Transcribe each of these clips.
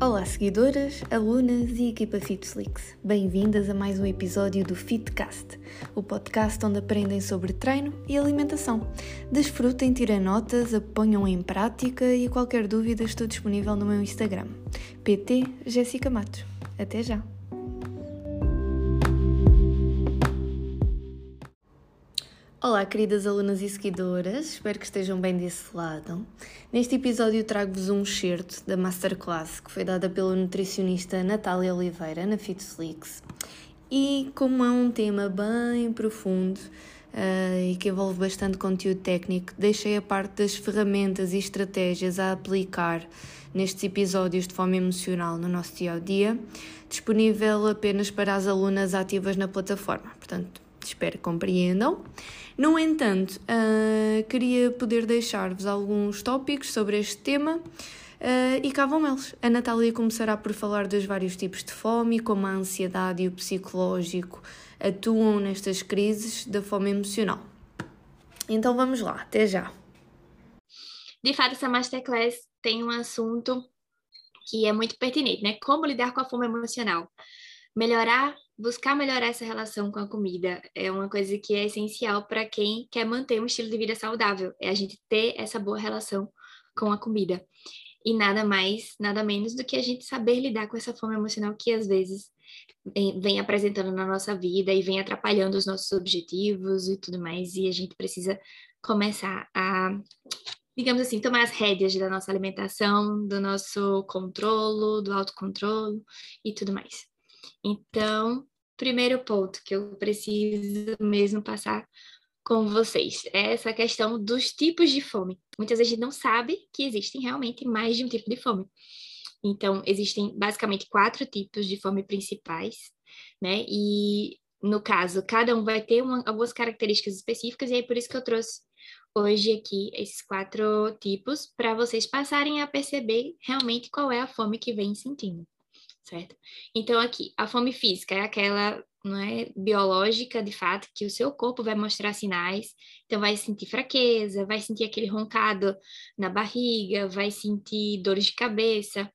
Olá, seguidoras, alunas e equipa FitFlix. Bem-vindas a mais um episódio do Fitcast, o podcast onde aprendem sobre treino e alimentação. Desfrutem, tirem notas, ponham em prática e qualquer dúvida estou disponível no meu Instagram, PT Jéssica Matos. Até já! Olá, queridas alunas e seguidoras, espero que estejam bem desse lado. Neste episódio trago-vos um excerto da Masterclass que foi dada pela nutricionista Natália Oliveira na FitFlix. E como é um tema bem profundo uh, e que envolve bastante conteúdo técnico, deixei a parte das ferramentas e estratégias a aplicar nestes episódios de forma emocional no nosso dia a dia, disponível apenas para as alunas ativas na plataforma. Portanto, espero que compreendam. No entanto, uh, queria poder deixar-vos alguns tópicos sobre este tema. Uh, e cá vão eles. A Natália começará por falar dos vários tipos de fome, como a ansiedade e o psicológico atuam nestas crises da fome emocional. Então vamos lá, até já. De fato, essa masterclass tem um assunto que é muito pertinente, né? Como lidar com a fome emocional. Melhorar buscar melhorar essa relação com a comida é uma coisa que é essencial para quem quer manter um estilo de vida saudável, é a gente ter essa boa relação com a comida. E nada mais, nada menos do que a gente saber lidar com essa fome emocional que às vezes vem apresentando na nossa vida e vem atrapalhando os nossos objetivos e tudo mais, e a gente precisa começar a digamos assim, tomar as rédeas da nossa alimentação, do nosso controlo, do autocontrolo e tudo mais. Então, primeiro ponto que eu preciso mesmo passar com vocês é essa questão dos tipos de fome. Muitas vezes a gente não sabe que existem realmente mais de um tipo de fome. Então, existem basicamente quatro tipos de fome principais, né? E no caso, cada um vai ter uma, algumas características específicas, e é por isso que eu trouxe hoje aqui esses quatro tipos para vocês passarem a perceber realmente qual é a fome que vem sentindo certo? Então, aqui, a fome física é aquela não é, biológica, de fato, que o seu corpo vai mostrar sinais. Então, vai sentir fraqueza, vai sentir aquele roncado na barriga, vai sentir dores de cabeça.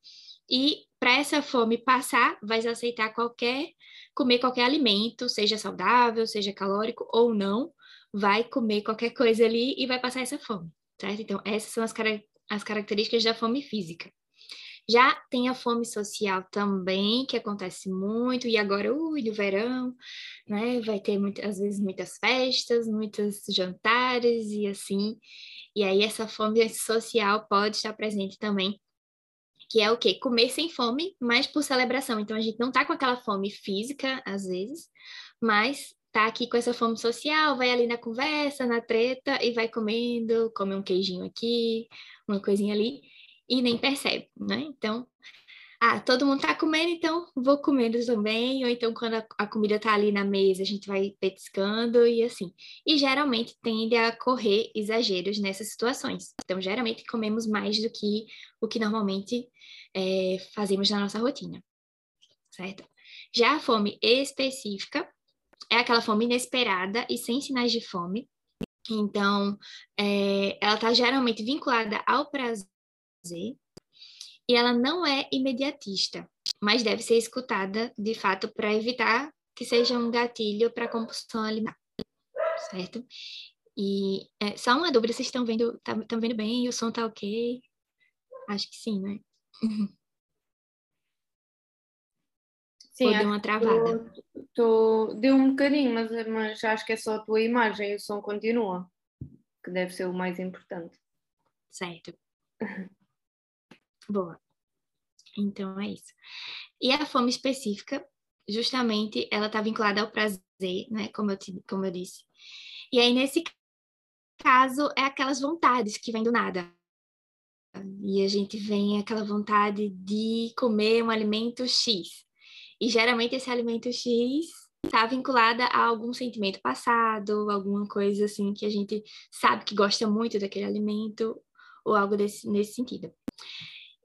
E para essa fome passar, vai aceitar qualquer, comer qualquer alimento, seja saudável, seja calórico ou não, vai comer qualquer coisa ali e vai passar essa fome, certo? Então, essas são as, car as características da fome física. Já tem a fome social também, que acontece muito, e agora, ui, no verão, né, vai ter muitas, às vezes muitas festas, muitos jantares e assim. E aí essa fome social pode estar presente também, que é o quê? Comer sem fome, mas por celebração. Então a gente não tá com aquela fome física, às vezes, mas tá aqui com essa fome social, vai ali na conversa, na treta e vai comendo, come um queijinho aqui, uma coisinha ali e nem percebe, né? Então, ah, todo mundo tá comendo, então vou comendo também, ou então quando a, a, comida tá ali na mesa, a gente vai petiscando e assim. E geralmente tende a correr exageros nessas situações. Então, geralmente comemos mais do que o que normalmente é, fazemos na nossa rotina, certo? Já a fome específica é aquela fome inesperada e sem sinais de fome. Então, é, ela está geralmente vinculada ao prazer fazer, e ela não é imediatista, mas deve ser escutada de fato para evitar que seja um gatilho para compulsão alimentar, certo? E é, só uma dúvida, vocês estão vendo, estão tá, vendo bem? O som tá ok? Acho que sim, né? Sim, Ou deu uma travada? Tô, tô, deu um bocadinho, mas, mas acho que é só a tua imagem o som continua, que deve ser o mais importante. Certo. Boa. Então é isso. E a fome específica, justamente, ela está vinculada ao prazer, né? Como eu, te, como eu disse. E aí, nesse caso, é aquelas vontades que vêm do nada. E a gente vem aquela vontade de comer um alimento X. E geralmente esse alimento X está vinculada a algum sentimento passado, alguma coisa assim que a gente sabe que gosta muito daquele alimento, ou algo desse, nesse sentido.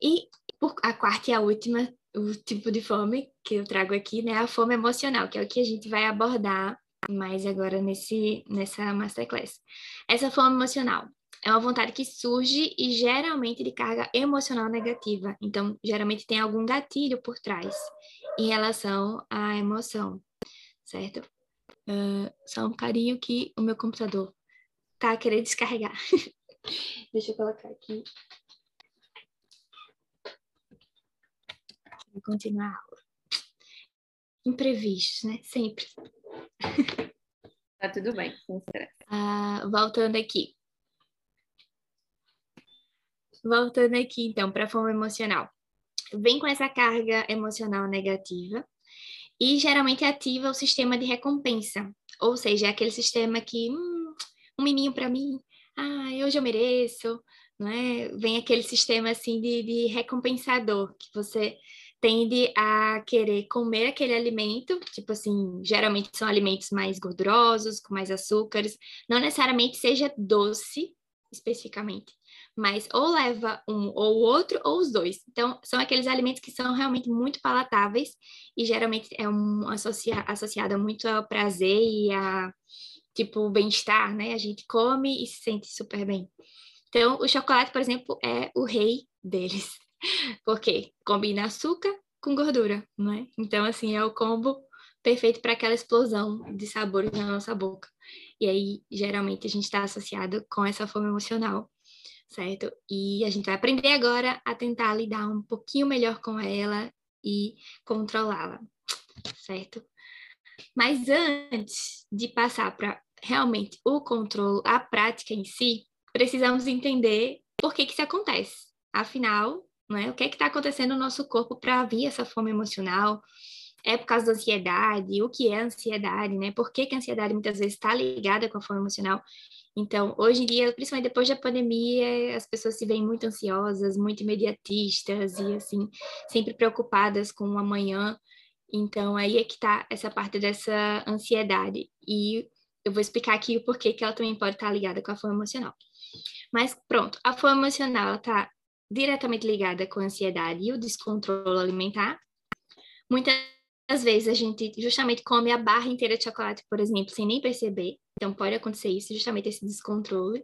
E por, a quarta e a última, o tipo de fome que eu trago aqui, né, a fome emocional, que é o que a gente vai abordar mais agora nesse, nessa masterclass. Essa fome emocional, é uma vontade que surge e geralmente de carga emocional negativa. Então, geralmente tem algum gatilho por trás em relação à emoção, certo? Uh, só um carinho que o meu computador tá querendo descarregar. Deixa eu colocar aqui. Vou continuar a aula. Imprevistos, né? Sempre. Tá tudo bem, sem estresse. Ah, voltando aqui. Voltando aqui, então, para a fome emocional. Vem com essa carga emocional negativa e geralmente ativa o sistema de recompensa, ou seja, é aquele sistema que, hum, um miminho para mim, ah, hoje eu mereço, não é? Vem aquele sistema assim de, de recompensador, que você tende a querer comer aquele alimento, tipo assim, geralmente são alimentos mais gordurosos, com mais açúcares, não necessariamente seja doce, especificamente, mas ou leva um ou outro ou os dois. Então, são aqueles alimentos que são realmente muito palatáveis e geralmente é um associa associado muito ao prazer e a tipo bem-estar, né? A gente come e se sente super bem. Então, o chocolate, por exemplo, é o rei deles. Porque combina açúcar com gordura, não é? Então, assim, é o combo perfeito para aquela explosão de sabores na nossa boca. E aí, geralmente, a gente está associado com essa fome emocional, certo? E a gente vai aprender agora a tentar lidar um pouquinho melhor com ela e controlá-la, certo? Mas antes de passar para realmente o controle, a prática em si, precisamos entender por que, que isso acontece. Afinal, né, o que é está acontecendo no nosso corpo para vir essa fome emocional? É por causa da ansiedade? O que é ansiedade? Né? Por que, que a ansiedade muitas vezes está ligada com a fome emocional? Então, hoje em dia, principalmente depois da pandemia, as pessoas se veem muito ansiosas, muito imediatistas e, assim, sempre preocupadas com o amanhã. Então, aí é que está essa parte dessa ansiedade. E eu vou explicar aqui o porquê que ela também pode estar ligada com a fome emocional. Mas pronto, a fome emocional está diretamente ligada com a ansiedade e o descontrole alimentar. Muitas vezes a gente justamente come a barra inteira de chocolate, por exemplo, sem nem perceber. Então pode acontecer isso, justamente esse descontrole.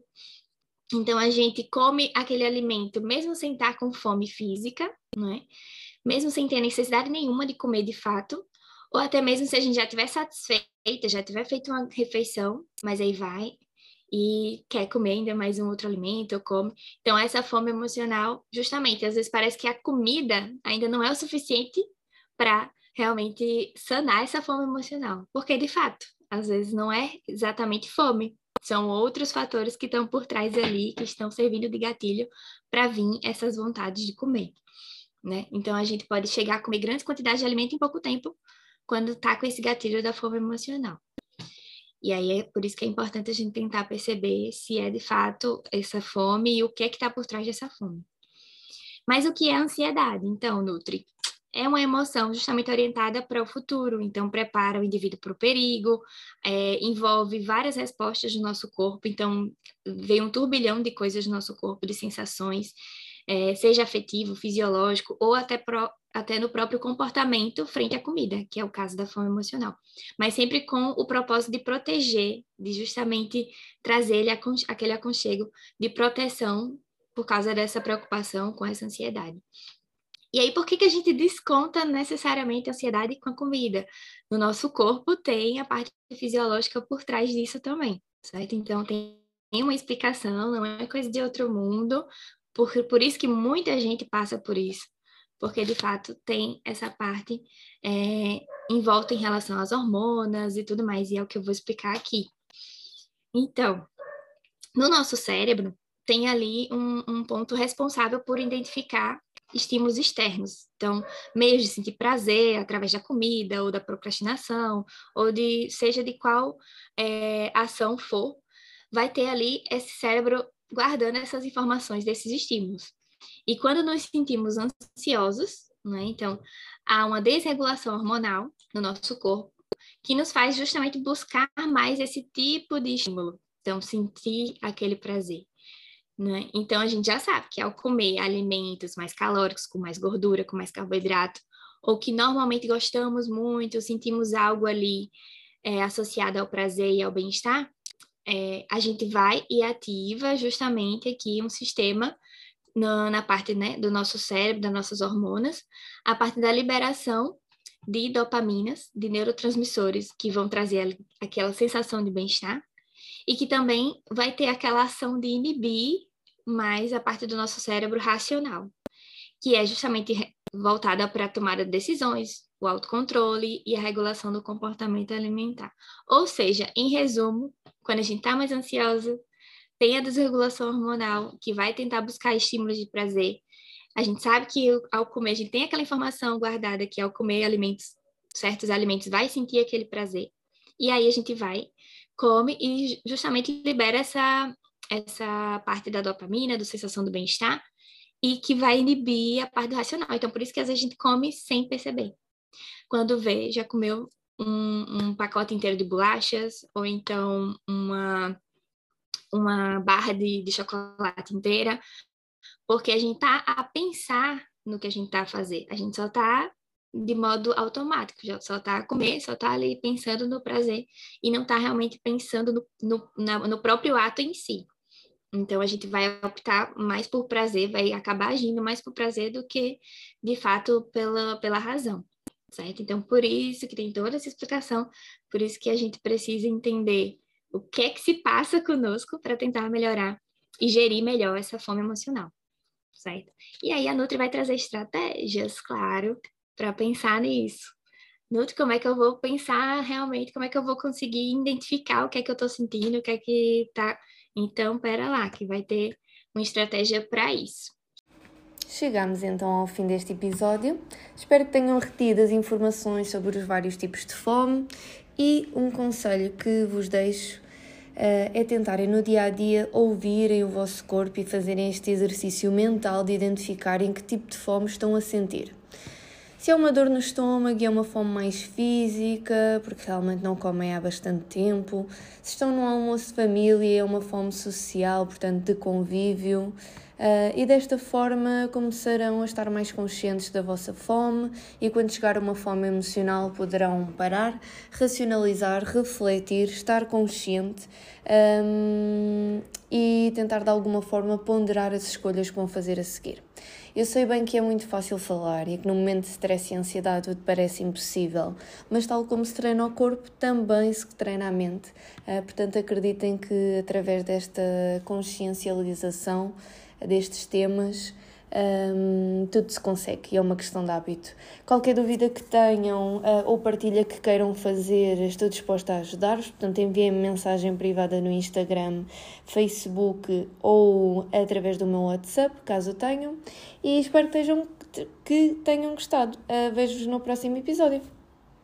Então a gente come aquele alimento mesmo sem estar com fome física, não é? Mesmo sem ter necessidade nenhuma de comer de fato, ou até mesmo se a gente já estiver satisfeita, já tiver feito uma refeição, mas aí vai e quer comer ainda mais um outro alimento, come. Então, essa fome emocional, justamente, às vezes parece que a comida ainda não é o suficiente para realmente sanar essa fome emocional. Porque, de fato, às vezes não é exatamente fome, são outros fatores que estão por trás ali, que estão servindo de gatilho para vir essas vontades de comer. Né? Então, a gente pode chegar a comer grandes quantidades de alimento em pouco tempo, quando está com esse gatilho da fome emocional. E aí é por isso que é importante a gente tentar perceber se é de fato essa fome e o que é que está por trás dessa fome. Mas o que é ansiedade, então, Nutri? É uma emoção justamente orientada para o futuro, então prepara o indivíduo para o perigo, é, envolve várias respostas do nosso corpo, então vem um turbilhão de coisas no nosso corpo, de sensações, é, seja afetivo, fisiológico ou até, pro, até no próprio comportamento frente à comida, que é o caso da fome emocional. Mas sempre com o propósito de proteger, de justamente trazer ele aquele aconchego de proteção por causa dessa preocupação com essa ansiedade. E aí, por que, que a gente desconta necessariamente a ansiedade com a comida? No nosso corpo tem a parte fisiológica por trás disso também, certo? Então, tem uma explicação, não é coisa de outro mundo, por, por isso que muita gente passa por isso, porque de fato tem essa parte é, em volta em relação às hormonas e tudo mais, e é o que eu vou explicar aqui. Então, no nosso cérebro, tem ali um, um ponto responsável por identificar estímulos externos. Então, meios de sentir prazer através da comida ou da procrastinação, ou de seja de qual é, ação for, vai ter ali esse cérebro guardando essas informações desses estímulos. E quando nos sentimos ansiosos, né, então há uma desregulação hormonal no nosso corpo que nos faz justamente buscar mais esse tipo de estímulo. Então, sentir aquele prazer. Né? Então, a gente já sabe que ao comer alimentos mais calóricos, com mais gordura, com mais carboidrato, ou que normalmente gostamos muito, sentimos algo ali é, associado ao prazer e ao bem-estar, é, a gente vai e ativa justamente aqui um sistema na, na parte né, do nosso cérebro, das nossas hormonas, a parte da liberação de dopaminas, de neurotransmissores que vão trazer aquela sensação de bem-estar e que também vai ter aquela ação de inibir mais a parte do nosso cérebro racional, que é justamente voltada para a tomada de decisões, o autocontrole e a regulação do comportamento alimentar. Ou seja, em resumo, quando a gente está mais ansiosa, tem a desregulação hormonal, que vai tentar buscar estímulos de prazer. A gente sabe que ao comer, a gente tem aquela informação guardada que ao comer alimentos, certos alimentos, vai sentir aquele prazer. E aí a gente vai, come e justamente libera essa, essa parte da dopamina, da sensação do bem-estar, e que vai inibir a parte do racional. Então, por isso que às vezes a gente come sem perceber. Quando vê, já comeu um, um pacote inteiro de bolachas, ou então uma, uma barra de, de chocolate inteira, porque a gente tá a pensar no que a gente tá a fazer. A gente só tá de modo automático, já só tá a comer, só tá ali pensando no prazer e não tá realmente pensando no, no, na, no próprio ato em si. Então a gente vai optar mais por prazer, vai acabar agindo mais por prazer do que de fato pela, pela razão certo? Então, por isso que tem toda essa explicação, por isso que a gente precisa entender o que é que se passa conosco para tentar melhorar e gerir melhor essa fome emocional, certo? E aí a Nutri vai trazer estratégias, claro, para pensar nisso. Nutri, como é que eu vou pensar realmente, como é que eu vou conseguir identificar o que é que eu estou sentindo, o que é que tá... Então, pera lá, que vai ter uma estratégia para isso. Chegamos então ao fim deste episódio. Espero que tenham retido as informações sobre os vários tipos de fome e um conselho que vos deixo uh, é tentarem no dia a dia ouvirem o vosso corpo e fazerem este exercício mental de identificarem que tipo de fome estão a sentir. Se é uma dor no estômago e é uma fome mais física, porque realmente não comem há bastante tempo. Se estão num almoço de família, é uma fome social, portanto de convívio. Uh, e desta forma começarão a estar mais conscientes da vossa fome e quando chegar uma fome emocional poderão parar, racionalizar, refletir, estar consciente um, e tentar de alguma forma ponderar as escolhas que vão fazer a seguir. Eu sei bem que é muito fácil falar e que no momento de stress e ansiedade tudo parece impossível, mas tal como se treina o corpo, também se treina a mente. Uh, portanto, acreditem que através desta consciencialização destes temas, um, tudo se consegue e é uma questão de hábito. Qualquer dúvida que tenham uh, ou partilha que queiram fazer, estou disposta a ajudar-vos. Portanto, enviem-me mensagem privada no Instagram, Facebook ou através do meu WhatsApp, caso tenham. E espero que, tenham, que tenham gostado. Uh, Vejo-vos no próximo episódio.